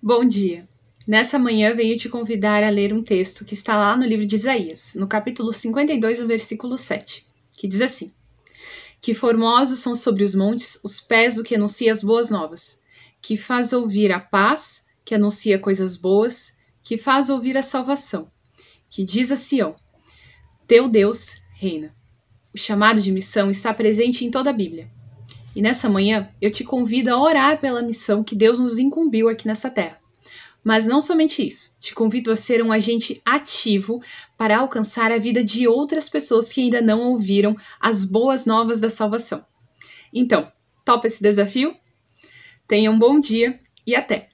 Bom dia! Nessa manhã venho te convidar a ler um texto que está lá no livro de Isaías, no capítulo 52, no versículo 7, que diz assim: Que formosos são sobre os montes os pés do que anuncia as boas novas, que faz ouvir a paz, que anuncia coisas boas, que faz ouvir a salvação, que diz a Sião: Teu Deus reina. O chamado de missão está presente em toda a Bíblia. E nessa manhã eu te convido a orar pela missão que Deus nos incumbiu aqui nessa terra. Mas não somente isso, te convido a ser um agente ativo para alcançar a vida de outras pessoas que ainda não ouviram as boas novas da salvação. Então, topa esse desafio? Tenha um bom dia e até!